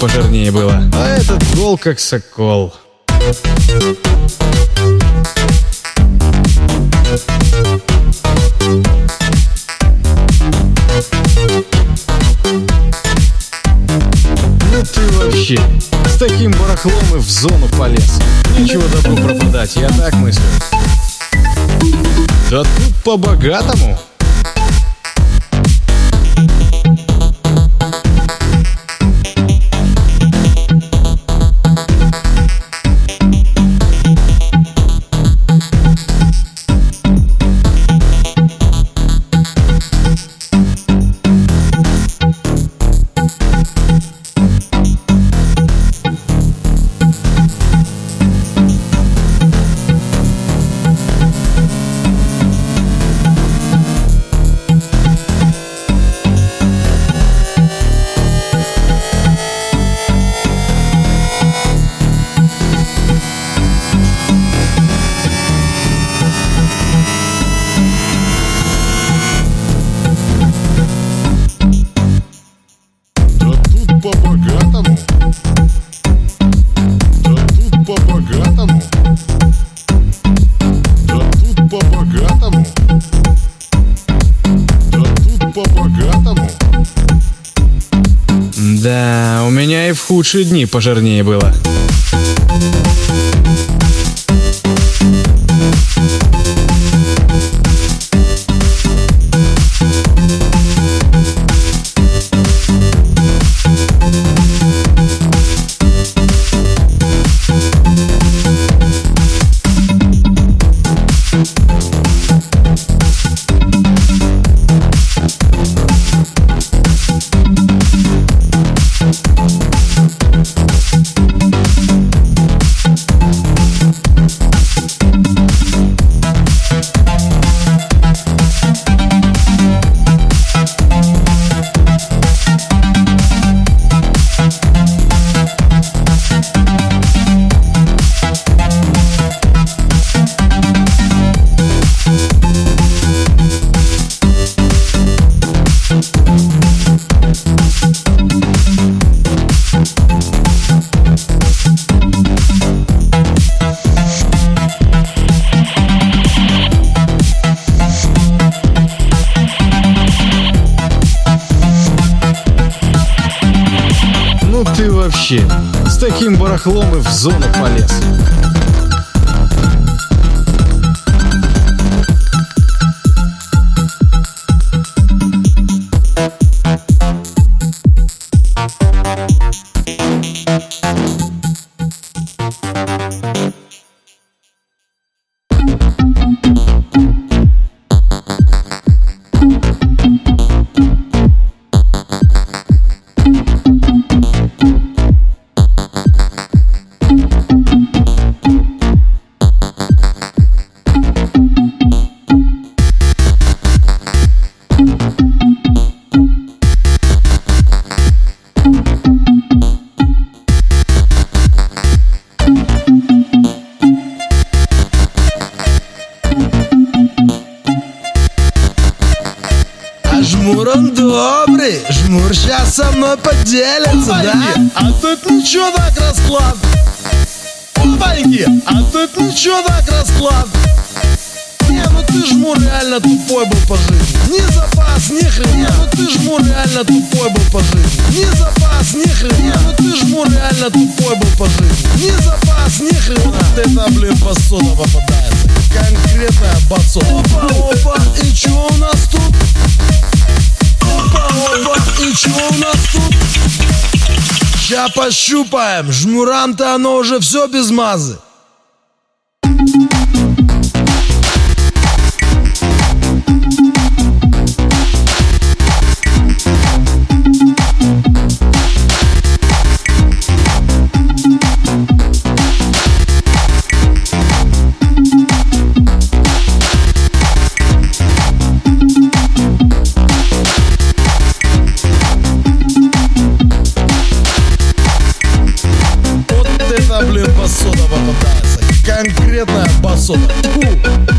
пожирнее было. А этот гол как сокол. Ну ты вообще, с таким барахлом и в зону полез. Нечего добру пропадать, я так мыслю. Да тут по-богатому. По-богатому. Да тут по-богатому. Да, у меня и в худшие дни пожирнее было. Вообще, с таким барахлом и в зону полез. А жмур он добрый, жмур сейчас со мной поделится, да? А тут ничего так расклад. Опаньки, а тут ничего так расклад. Не, ну ты жмур реально тупой был по жизни. Ни запас, ни хрена. Не, ну ты жмур реально тупой был по жизни. Ни запас, ни хрена. Не, ну ты жмур реально тупой был по жизни. Ни запас, ни хрена. Вот это, блин, посуда попадается. Конкретная басота. Опа, опа, и чё у нас тут? Опа, опа, и чего у нас тут? Ща пощупаем, жмурам-то оно уже все без мазы. crossover.